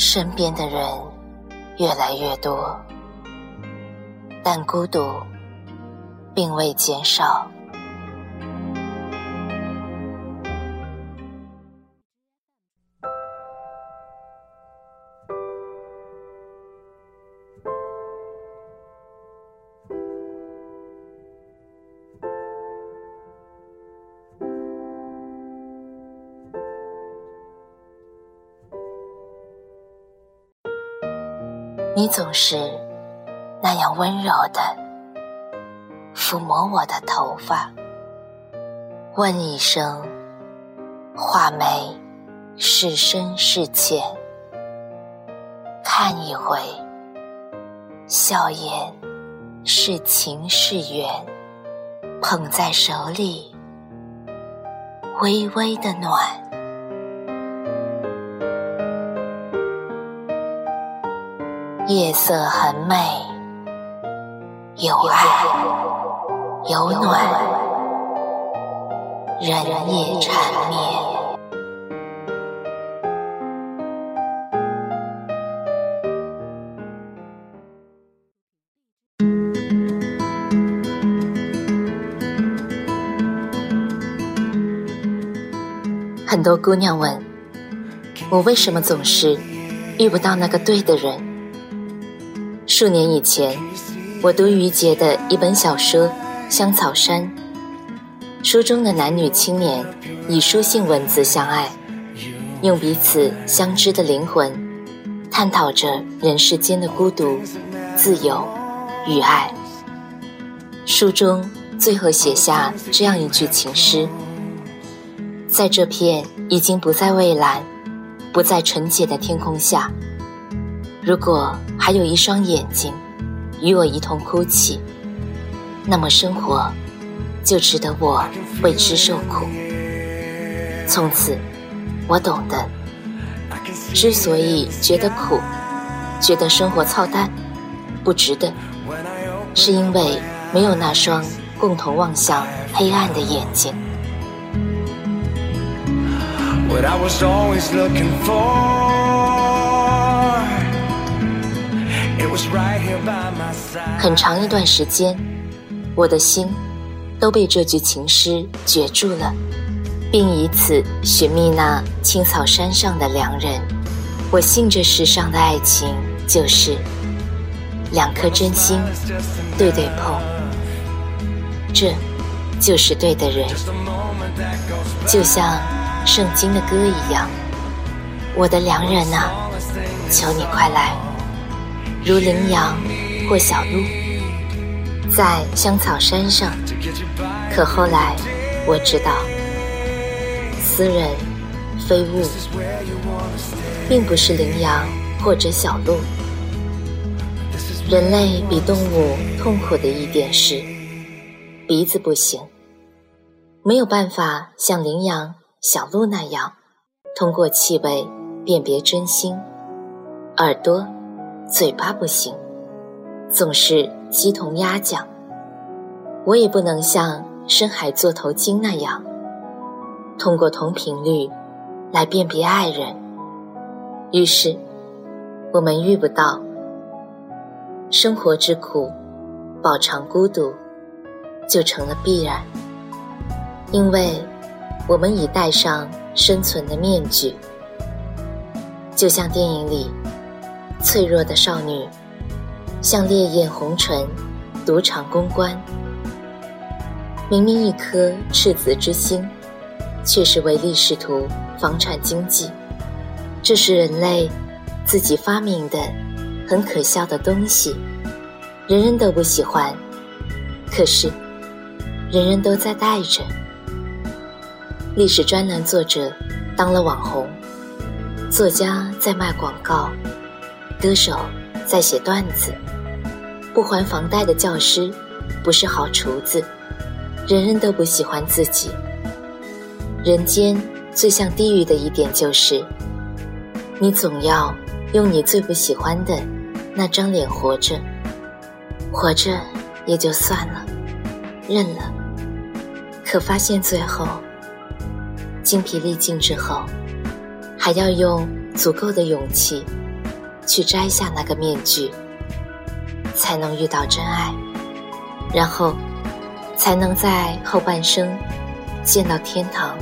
身边的人越来越多，但孤独并未减少。你总是那样温柔的抚摸我的头发，问一声：画眉是深是浅？看一回，笑颜是情是缘？捧在手里，微微的暖。夜色很美，有爱有暖，人也缠绵。很多姑娘问我，为什么总是遇不到那个对的人？数年以前，我读余杰的一本小说《香草山》，书中的男女青年以书信文字相爱，用彼此相知的灵魂，探讨着人世间的孤独、自由与爱。书中最后写下这样一句情诗：在这片已经不再蔚蓝、不再纯洁的天空下。如果还有一双眼睛，与我一同哭泣，那么生活就值得我为之受苦。从此，我懂得，之所以觉得苦，觉得生活操蛋，不值得，是因为没有那双共同望向黑暗的眼睛。很长一段时间，我的心都被这句情诗攫住了，并以此寻觅那青草山上的良人。我信这世上的爱情就是两颗真心对对碰，这就是对的人。就像圣经的歌一样，我的良人啊，求你快来，如羚羊。或小鹿，在香草山上。可后来我知道，斯人非物，并不是羚羊或者小鹿。人类比动物痛苦的一点是，鼻子不行，没有办法像羚羊、小鹿那样通过气味辨别真心；耳朵、嘴巴不行。总是鸡同鸭讲，我也不能像深海座头鲸那样，通过同频率来辨别爱人。于是，我们遇不到。生活之苦，饱尝孤独，就成了必然。因为，我们已戴上生存的面具，就像电影里脆弱的少女。像烈焰红唇，赌场公关。明明一颗赤子之心，却是唯利是图、房产经济。这是人类自己发明的很可笑的东西，人人都不喜欢，可是人人都在带着。历史专栏作者当了网红，作家在卖广告，歌手在写段子。不还房贷的教师，不是好厨子。人人都不喜欢自己。人间最像地狱的一点就是，你总要用你最不喜欢的那张脸活着，活着也就算了，认了。可发现最后，精疲力尽之后，还要用足够的勇气去摘下那个面具，才能遇到真爱，然后才能在后半生见到天堂。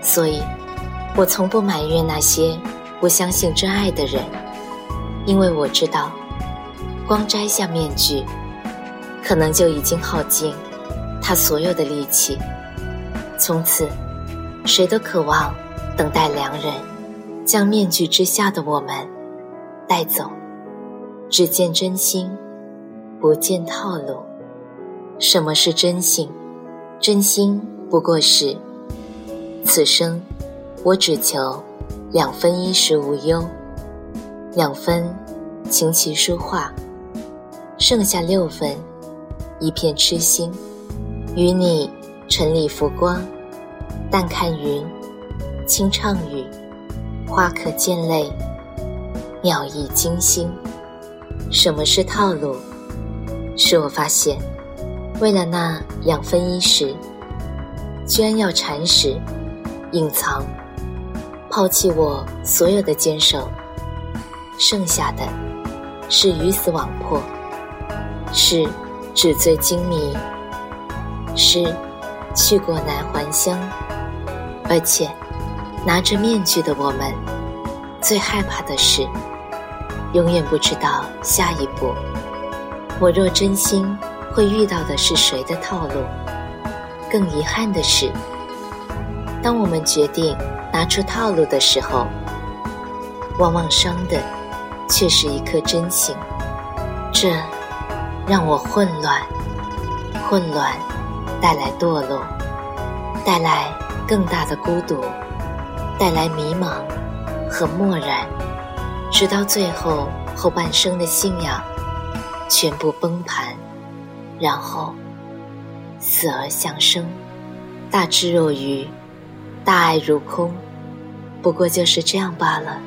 所以，我从不埋怨那些不相信真爱的人，因为我知道，光摘下面具，可能就已经耗尽他所有的力气。从此，谁都渴望等待良人将面具之下的我们带走，只见真心，不见套路。什么是真心？真心不过是。此生，我只求两分衣食无忧，两分琴棋书画，剩下六分一片痴心，与你晨里浮光，淡看云，轻唱雨，花可见泪，妙意惊心。什么是套路？是我发现，为了那两分衣食，居然要蚕食。隐藏，抛弃我所有的坚守，剩下的，是鱼死网破，是纸醉金迷，是去过难还乡。而且，拿着面具的我们，最害怕的是，永远不知道下一步，我若真心会遇到的是谁的套路。更遗憾的是。当我们决定拿出套路的时候，往往伤的却是一颗真心。这让我混乱，混乱带来堕落，带来更大的孤独，带来迷茫和漠然，直到最后后半生的信仰全部崩盘，然后死而向生，大智若愚。大爱如空，不过就是这样罢了。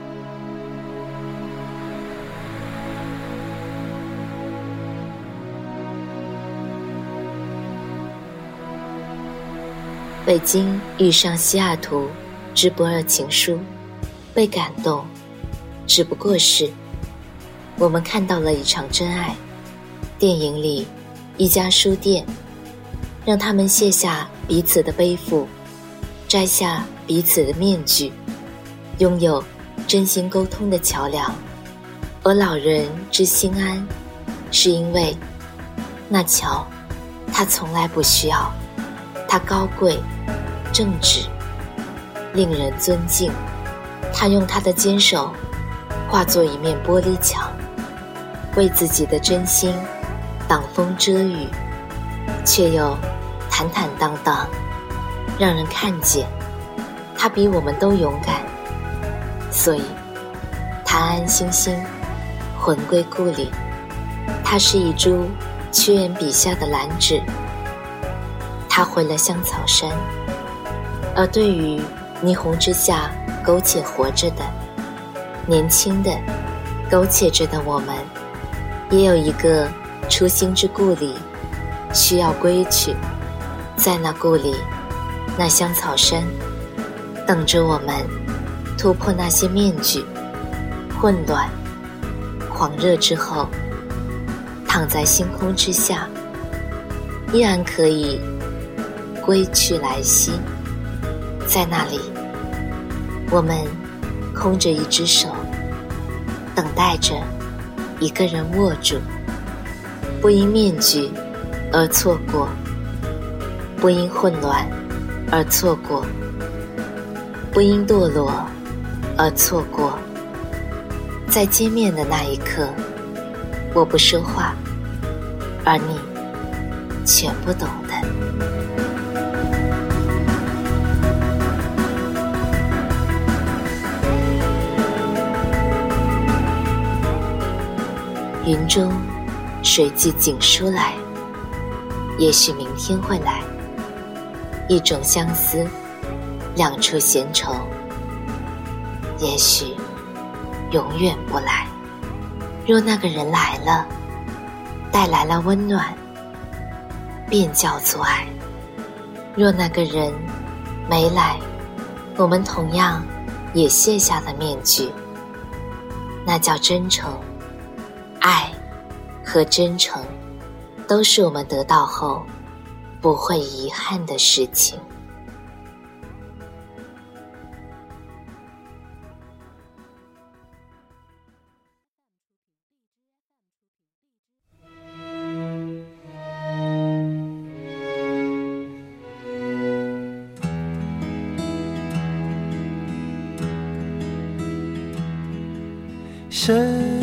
北京遇上西雅图之博尔情书，被感动，只不过是我们看到了一场真爱。电影里，一家书店，让他们卸下彼此的背负。摘下彼此的面具，拥有真心沟通的桥梁。而老人之心安，是因为那桥，他从来不需要。他高贵、正直，令人尊敬。他用他的坚守，化作一面玻璃墙，为自己的真心挡风遮雨，却又坦坦荡荡。让人看见，他比我们都勇敢，所以，他安安心心，魂归故里。他是一株屈原笔下的兰芷，他回了香草山。而对于霓虹之下苟且活着的、年轻的、苟且着的我们，也有一个初心之故里，需要归去，在那故里。那香草山，等着我们突破那些面具，混乱、狂热之后，躺在星空之下，依然可以归去来兮。在那里，我们空着一只手，等待着一个人握住，不因面具而错过，不因混乱。而错过，不因堕落而错过。在见面的那一刻，我不说话，而你全不懂的。云中水寄锦书来，也许明天会来。一种相思，两处闲愁，也许永远不来。若那个人来了，带来了温暖，便叫做爱；若那个人没来，我们同样也卸下了面具，那叫真诚。爱和真诚，都是我们得到后不会遗憾的事情。深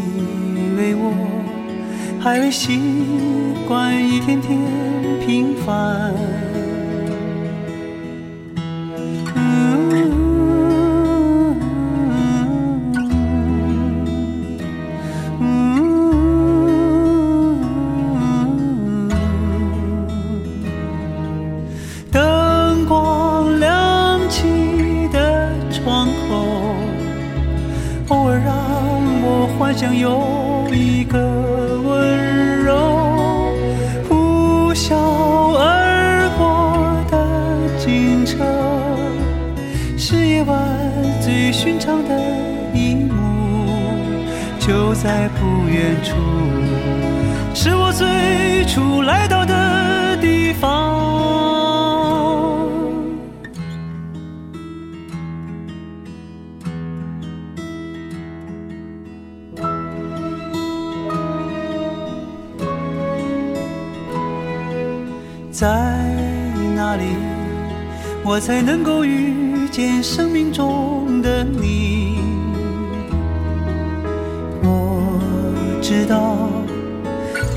还未习惯一天天平凡。就在不远处，是我最初来到的地方。在哪里，我才能够遇见生命中？的你，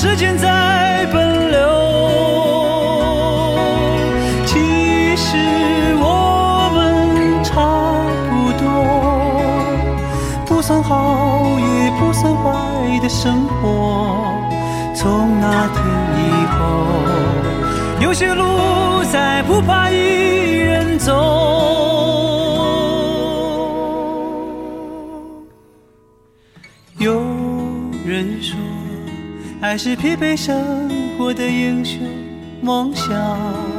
时间在奔流。其实我们差不多，不算。好也不算坏的生活，从那天以后，有些路再不怕一人走。有人说，还是疲惫生活的英雄梦想。